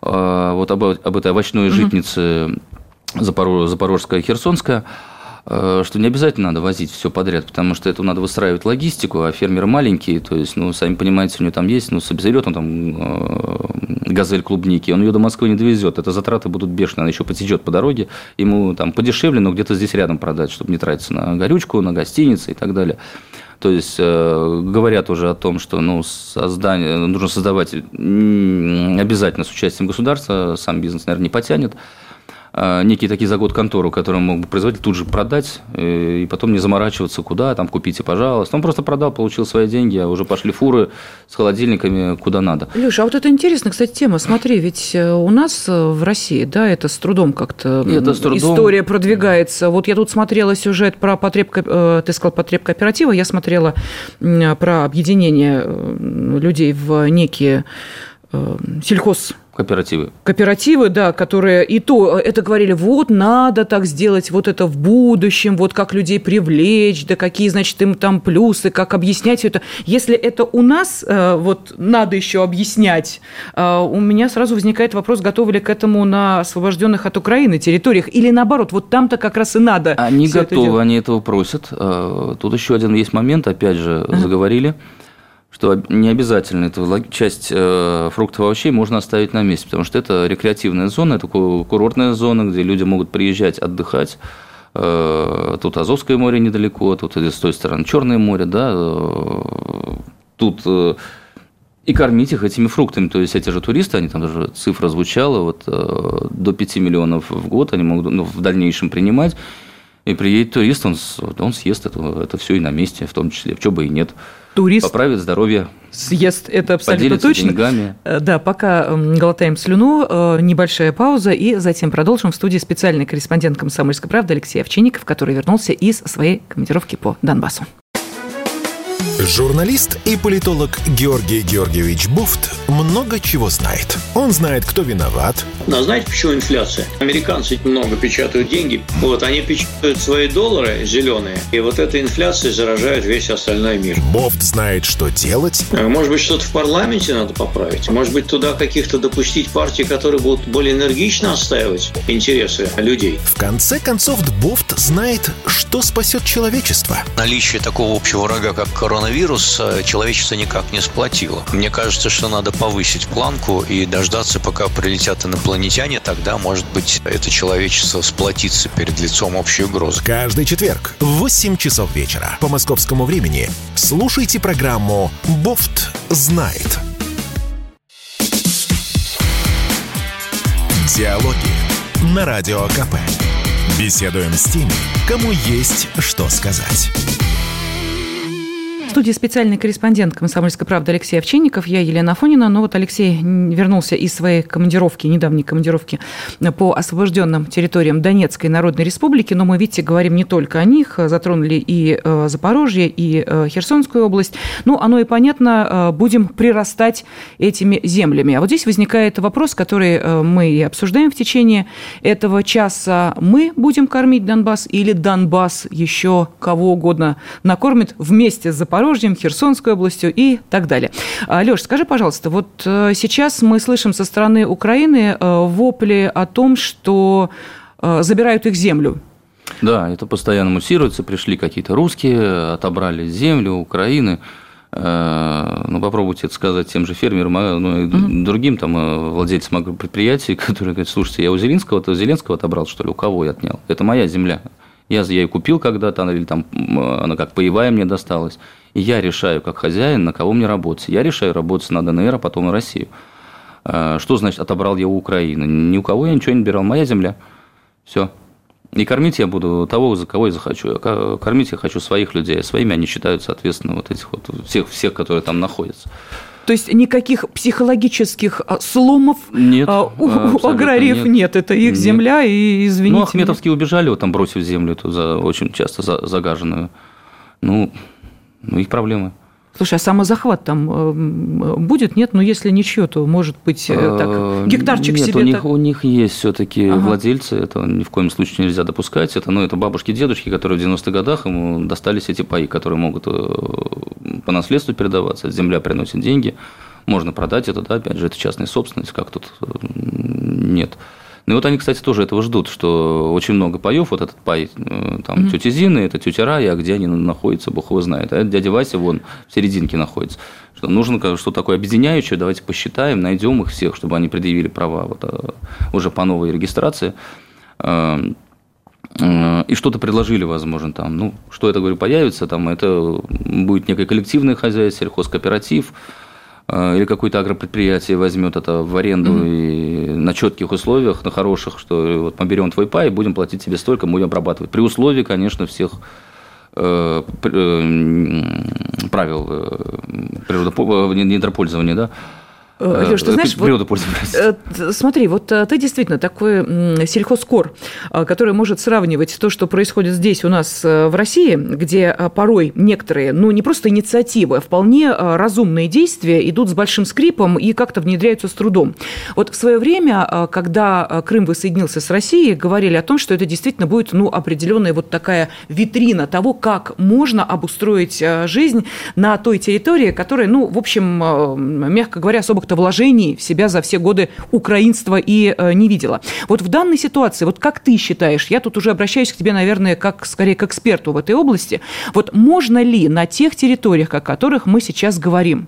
Вот об, об этой овощной житнице Запорожская, Херсонская – Э, что не обязательно надо возить все подряд, потому что это надо выстраивать логистику, а фермеры маленькие, то есть, ну, сами понимаете, у него там есть, ну, соберет он там э, газель клубники, он ее до Москвы не довезет, это затраты будут бешеные, она еще потечет по дороге, ему там подешевле, но где-то здесь рядом продать, чтобы не тратиться на горючку, на гостиницы и так далее. То есть э, говорят уже о том, что ну, создание, нужно создавать обязательно с участием государства, сам бизнес, наверное, не потянет. А, некий такие загод контору, который мог бы производитель тут же продать, э, и потом не заморачиваться, куда, там, купите, пожалуйста. Он просто продал, получил свои деньги, а уже пошли фуры с холодильниками куда надо. Леша, а вот это интересная, кстати, тема. Смотри, ведь э, у нас э, в России, да, это с трудом как-то это с трудом... история продвигается. Вот я тут смотрела сюжет про потреб, ты сказал, потреб кооператива, я смотрела про объединение людей в некие сельхоз Кооперативы. Кооперативы, да, которые и то это говорили, вот надо так сделать, вот это в будущем, вот как людей привлечь, да какие, значит, им там плюсы, как объяснять все это. Если это у нас э, вот надо еще объяснять, э, у меня сразу возникает вопрос, готовы ли к этому на освобожденных от Украины территориях, или наоборот, вот там-то как раз и надо. Они готовы, это они этого просят. Э, тут еще один есть момент, опять же, заговорили что не обязательно эту часть э, фруктов и овощей можно оставить на месте, потому что это рекреативная зона, это курортная зона, где люди могут приезжать отдыхать. Э, тут Азовское море недалеко, тут с той стороны Черное море, да, э, тут и кормить их этими фруктами. То есть эти же туристы, они там даже цифра звучала, вот до 5 миллионов в год они могут ну, в дальнейшем принимать. И приедет турист, он, он съест это, это все и на месте, в том числе, чего бы и нет. Турист Поправит здоровье. Съест, это абсолютно точно. деньгами. Э, да, пока глотаем слюну, э, небольшая пауза, и затем продолжим в студии специальный корреспондент «Комсомольской правды» Алексей Овчинников, который вернулся из своей командировки по Донбассу. Журналист и политолог Георгий Георгиевич Буфт много чего знает. Он знает, кто виноват. Но знаете, почему инфляция? Американцы много печатают деньги. Вот, они печатают свои доллары зеленые, и вот эта инфляция заражает весь остальной мир. Бофт знает, что делать. А может быть, что-то в парламенте надо поправить? Может быть, туда каких-то допустить партий, которые будут более энергично отстаивать интересы людей? В конце концов, Бофт знает, что спасет человечество. Наличие такого общего врага, как коронавирус, э, человечество никак не сплотило. Мне кажется, что надо повысить планку и дождаться, пока прилетят инопланетяне, тогда, может быть, это человечество сплотится перед лицом общей угрозы. Каждый четверг в 8 часов вечера по московскому времени слушайте программу «Бофт знает». Диалоги на Радио КП. Беседуем с теми, кому есть что сказать. Студии специальный корреспондент «Комсомольской правды» Алексей Овчинников, я Елена Афонина. Но вот Алексей вернулся из своей командировки, недавней командировки по освобожденным территориям Донецкой Народной Республики. Но мы, видите, говорим не только о них, затронули и э, Запорожье, и э, Херсонскую область. Ну, оно и понятно, э, будем прирастать этими землями. А вот здесь возникает вопрос, который мы и обсуждаем в течение этого часа. Мы будем кормить Донбасс или Донбасс еще кого угодно накормит вместе с Запорожьем Запорожьем, Херсонской областью и так далее. А, Леш, скажи, пожалуйста, вот э, сейчас мы слышим со стороны Украины э, вопли о том, что э, забирают их землю. Да, это постоянно муссируется. Пришли какие-то русские, отобрали землю Украины. Ну, попробуйте это сказать тем же фермерам, а, ну, и угу. другим там владельцам агропредприятий, которые говорят, слушайте, я у Зеленского, то Зеленского отобрал, что ли, у кого я отнял? Это моя земля. Я, я ее купил когда-то, или там она как паевая мне досталась. И я решаю, как хозяин, на кого мне работать. Я решаю работать на ДНР, а потом на Россию. А, что значит отобрал я у Украины? Ни у кого я ничего не берал. Моя земля. Все. И кормить я буду того, за кого я захочу. Кормить я хочу своих людей. Своими они считают, соответственно, вот этих вот всех, всех которые там находятся. То есть никаких психологических а, сломов нет, а, у аграриев нет. нет. Это их нет. земля, и извините. Ну, Ахметовские меня. убежали, вот там бросив землю, эту за, очень часто за, загаженную. Ну, ну, их проблемы. Слушай, а самозахват там э, будет? Нет? Ну, если ничего, то, может быть, э, так, э, гектарчик Нет, себе... у них, так... у них есть все таки ага. владельцы, это ни в коем случае нельзя допускать. Это, ну, это бабушки, дедушки, которые в 90-х годах ему достались эти паи, которые могут по наследству передаваться. Земля приносит деньги, можно продать это, да, опять же, это частная собственность, как тут нет. Ну и вот они, кстати, тоже этого ждут, что очень много паев, вот этот пай, э, там, mm-hmm. тетя Зины, это тетя Рая, а где они находятся, бог его знает. А дядя Вася вон в серединке находится. Что нужно что такое объединяющее, давайте посчитаем, найдем их всех, чтобы они предъявили права вот, а, уже по новой регистрации э, э, и что-то предложили, возможно, там, ну, что это, говорю, появится, там, это будет некое коллективное хозяйство, сельхозкооператив, Э, или какое-то агропредприятие возьмет это в аренду mm-hmm. и на четких условиях, на хороших, что вот мы берем твой пай будем платить тебе столько, будем обрабатывать. При условии, конечно, всех э, э, правил недропользования, да, Э, Леш, ты знаешь, вот, э, смотри, вот э, ты действительно такой сельхозкор, который может сравнивать то, что происходит здесь у нас в России, где порой некоторые, ну, не просто инициативы, а вполне разумные действия идут с большим скрипом и как-то внедряются с трудом. Вот в свое время, когда Крым воссоединился с Россией, говорили о том, что это действительно будет, ну, определенная вот такая витрина того, как можно обустроить жизнь на той территории, которая, ну, в общем, мягко говоря, особых каких-то вложений в себя за все годы украинства и э, не видела. Вот в данной ситуации, вот как ты считаешь, я тут уже обращаюсь к тебе, наверное, как скорее к эксперту в этой области, вот можно ли на тех территориях, о которых мы сейчас говорим,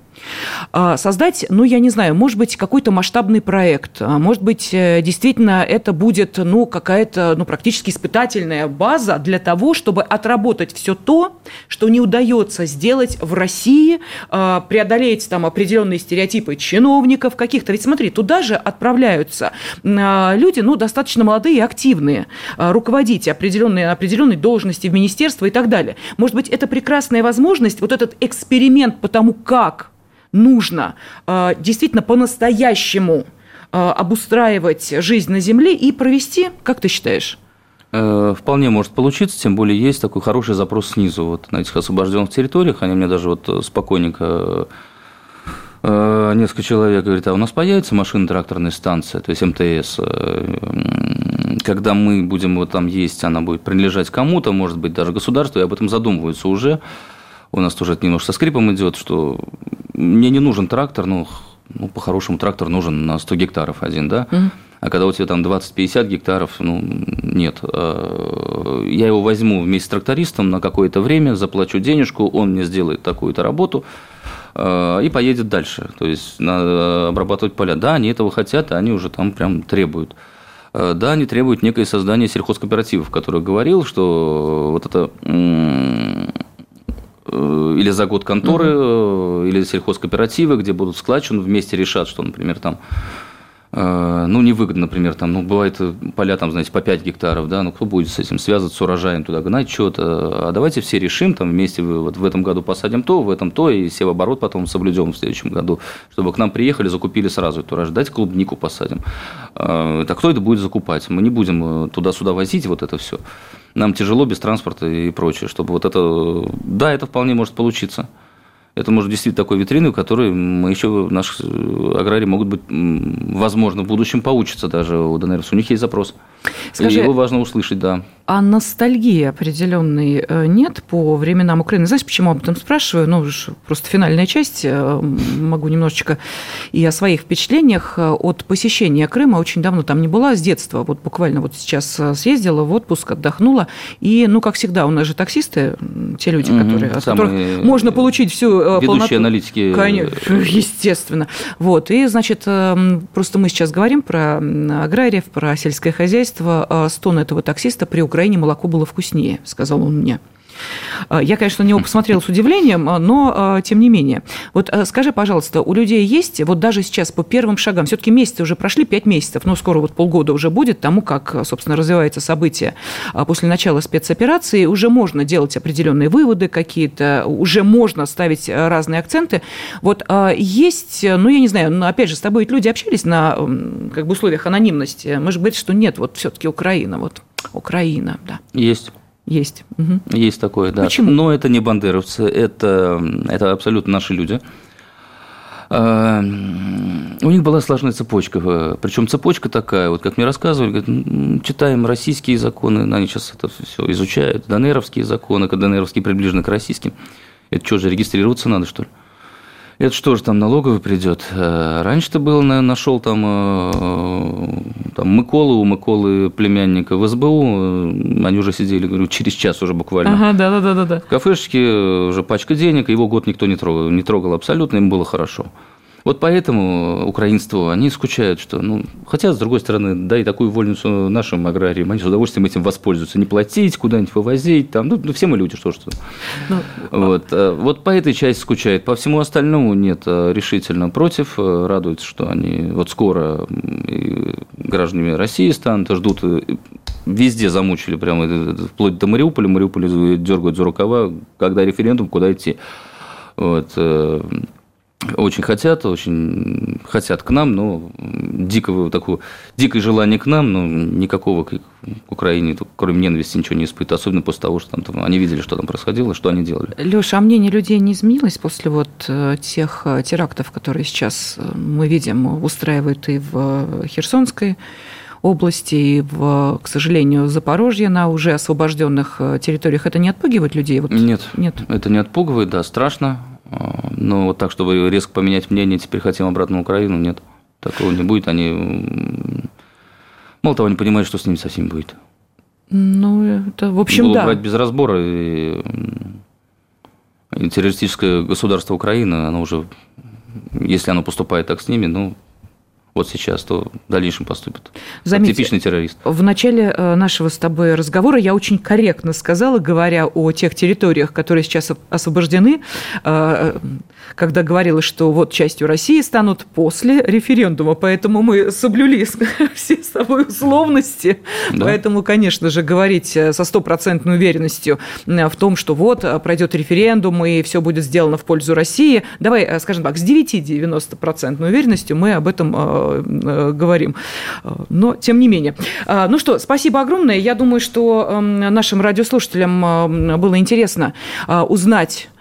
создать, ну, я не знаю, может быть, какой-то масштабный проект, а, может быть, э, действительно это будет, ну, какая-то, ну, практически испытательная база для того, чтобы отработать все то, что не удается сделать в России, а, преодолеть там определенные стереотипы чиновников каких-то. Ведь смотри, туда же отправляются люди, ну, достаточно молодые и активные, руководить определенные, определенной должности в министерство и так далее. Может быть, это прекрасная возможность, вот этот эксперимент по тому, как нужно э, действительно по-настоящему э, обустраивать жизнь на Земле и провести, как ты считаешь? Э, вполне может получиться, тем более есть такой хороший запрос снизу. Вот на этих освобожденных территориях они мне даже вот спокойненько несколько человек говорит, а у нас появится машинно-тракторная станция, то есть МТС, когда мы будем вот там есть, она будет принадлежать кому-то, может быть, даже государству, и об этом задумываются уже. У нас тоже это немножко со скрипом идет, что мне не нужен трактор, ну, ну по-хорошему трактор нужен на 100 гектаров один, да? Угу. А когда у тебя там 20-50 гектаров, ну, нет. А, я его возьму вместе с трактористом на какое-то время, заплачу денежку, он мне сделает такую-то работу а, и поедет дальше. То есть, надо обрабатывать поля. Да, они этого хотят, а они уже там прям требуют. Да, они требуют некое создание сельхозкооперативов, который говорил, что вот это Э, или за год конторы, угу. или сельхозкооперативы, где будут складчину, вместе решат, что, например, там э, ну, невыгодно, например, там, ну, бывает поля, там, знаете, по 5 гектаров, да, ну, кто будет с этим связываться, с урожаем туда гнать что-то, а давайте все решим, там, вместе вот в этом году посадим то, в этом то, и все в оборот потом соблюдем в следующем году, чтобы к нам приехали, закупили сразу эту урожай, дайте клубнику посадим. Так кто это будет закупать? Мы не будем туда-сюда возить вот это все нам тяжело без транспорта и прочее, чтобы вот это, да, это вполне может получиться. Это может действительно такой витриной, в которой мы еще, наши аграрии могут быть, возможно, в будущем поучатся даже у ДНР. У них есть запрос. Скажи, его важно услышать, да. А ностальгии определенной э, нет по временам Украины? Знаешь, почему об этом спрашиваю? Ну, просто финальная часть. Э, могу немножечко и о своих впечатлениях э, от посещения Крыма. Очень давно там не была, с детства. Вот буквально вот сейчас съездила в отпуск, отдохнула. И, ну, как всегда, у нас же таксисты, те люди, которые, от которых можно получить всю Ведущие полноту. аналитики. Конечно, естественно. Вот. И, значит, просто мы сейчас говорим про аграриев, про сельское хозяйство. Стон этого таксиста при Украине молоко было вкуснее, сказал он мне. А, я, конечно, на него посмотрела с удивлением, а, но а, тем не менее. Вот скажи, пожалуйста, у людей есть, вот даже сейчас по первым шагам, все-таки месяцы уже прошли, пять месяцев, ну, скоро вот полгода уже будет тому, как, собственно, развивается событие после начала спецоперации, уже можно делать определенные выводы какие-то, уже можно ставить разные акценты. Вот есть, ну, я не знаю, но опять же, с тобой ведь люди общались на как бы условиях анонимности. Же говорим, что нет, вот все-таки Украина, вот Украина, да. Есть. Есть. Угу. Есть такое, да. Почему? Но это не бандеровцы, это, это абсолютно наши люди. А, у них была сложная цепочка, причем цепочка такая, вот как мне рассказывали, говорят, читаем российские законы, они сейчас это все изучают, донеровские законы, когда донеровские приближены к российским. Это что же, регистрироваться надо, что ли? Это что же там налоговый придет? Э, раньше-то было, нашел там, э, там Миколу, у Миколы племянника в СБУ, э, они уже сидели, говорю, через час уже буквально. Ага, да, да, да, да. В кафешечке уже пачка денег, его год никто не трогал, не трогал абсолютно, им было хорошо. Вот поэтому украинство, они скучают, что, ну, хотя, с другой стороны, да, и такую вольницу нашим аграриям, они с удовольствием этим воспользуются, не платить, куда-нибудь вывозить, там, ну, ну все мы люди, что что. Ну, вот, а вот по этой части скучает, по всему остальному нет, а решительно против, радуется, что они вот скоро гражданами России станут, ждут, везде замучили, прямо вплоть до Мариуполя, Мариуполь дергают за рукава, когда референдум, куда идти. Вот. Очень хотят, очень хотят к нам, но дикого такого, дикое желание к нам, но никакого к Украине, кроме ненависти, ничего не испытывают, особенно после того, что там, там они видели, что там происходило, что они делали. Леша, а мнение людей не изменилось после вот э, тех э, терактов, которые сейчас э, мы видим, устраивают и в Херсонской области, и, в, к сожалению, Запорожье на уже освобожденных территориях. Это не отпугивает людей? Вот, нет, нет, это не отпугивает, да, страшно. Но вот так, чтобы резко поменять мнение, теперь хотим обратно в Украину, нет. Такого не будет. Они, мало того, не понимают, что с ними совсем будет. Ну, это, в общем, Было да. брать без разбора. И, и террористическое государство Украины, оно уже если оно поступает так с ними, ну, вот сейчас, то в дальнейшем поступит. Заметьте, Типичный террорист. В начале э, нашего с тобой разговора я очень корректно сказала, говоря о тех территориях, которые сейчас освобождены, э, когда говорила, что вот частью России станут после референдума, поэтому мы соблюли все с тобой условности. Да. Поэтому, конечно же, говорить э, со стопроцентной уверенностью в том, что вот пройдет референдум и все будет сделано в пользу России, давай, скажем так, с 9-90% уверенностью мы об этом говорим. Но, тем не менее. А, ну что, спасибо огромное. Я думаю, что эм, нашим радиослушателям э, было интересно э, узнать Э,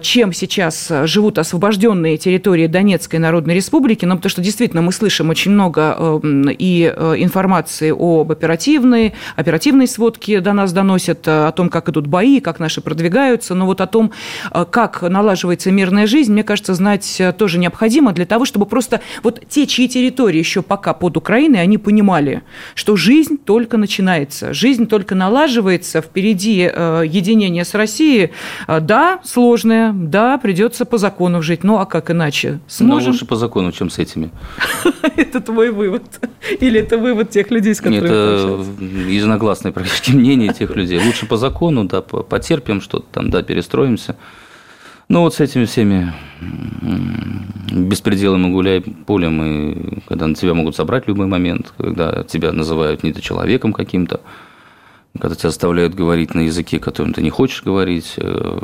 чем сейчас живут освобожденные территории Донецкой Народной Республики, ну, потому что действительно мы слышим очень много эм, и э, информации об оперативной, оперативной сводке до нас доносят, э, о том, как идут бои, как наши продвигаются, но вот о том, как налаживается мирная жизнь, мне кажется, знать тоже необходимо для того, чтобы просто вот те, чьи территории еще пока под Украиной, они понимали, что жизнь только начинается, жизнь только налаживается, впереди единение с Россией, да, сложно, сложное, да, придется по закону жить. Ну, а как иначе? Сможем? Ну, лучше по закону, чем с этими. Это твой вывод? Или это вывод тех людей, с которыми Это единогласное практически мнение тех людей. Лучше по закону, да, потерпим что-то там, да, перестроимся. Ну, вот с этими всеми беспределом и гуляй полем, и когда на тебя могут собрать в любой момент, когда тебя называют недочеловеком каким-то, когда тебя заставляют говорить на языке, которым ты не хочешь говорить, э,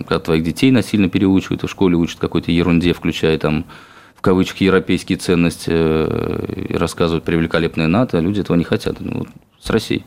когда твоих детей насильно переучивают, в школе учат какой-то ерунде, включая там в кавычках европейские ценности э, и рассказывают про великолепное НАТО, а люди этого не хотят. Ну, вот с Россией.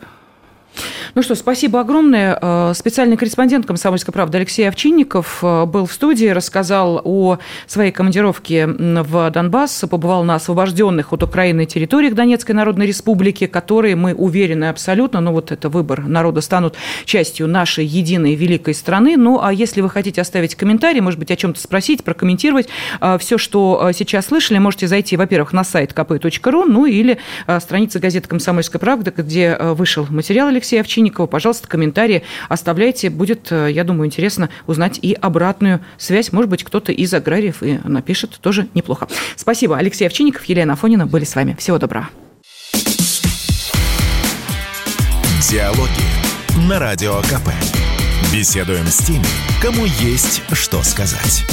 Ну что, спасибо огромное. Э, специальный корреспондент «Комсомольской правды» Алексей Овчинников э, был в студии, рассказал о своей командировке в Донбасс, побывал на освобожденных от Украины территориях Донецкой Народной Республики, которые, мы уверены абсолютно, ну вот это выбор народа, станут частью нашей единой великой страны. Ну а если вы хотите оставить комментарий, может быть, о чем-то спросить, прокомментировать э, все, что сейчас слышали, можете зайти, во-первых, на сайт kp.ru, ну или страница газеты «Комсомольская правда», где вышел материал Алексея Овчинникова, Овчинникова. Пожалуйста, комментарии оставляйте. Будет, э, я думаю, интересно узнать и обратную связь. Может быть, кто-то из аграриев и напишет. Тоже неплохо. Спасибо. Алексей Овчинников, Елена Афонина были с вами. Всего доброго. Диалоги на Радио КП. Беседуем с теми, кому есть что сказать.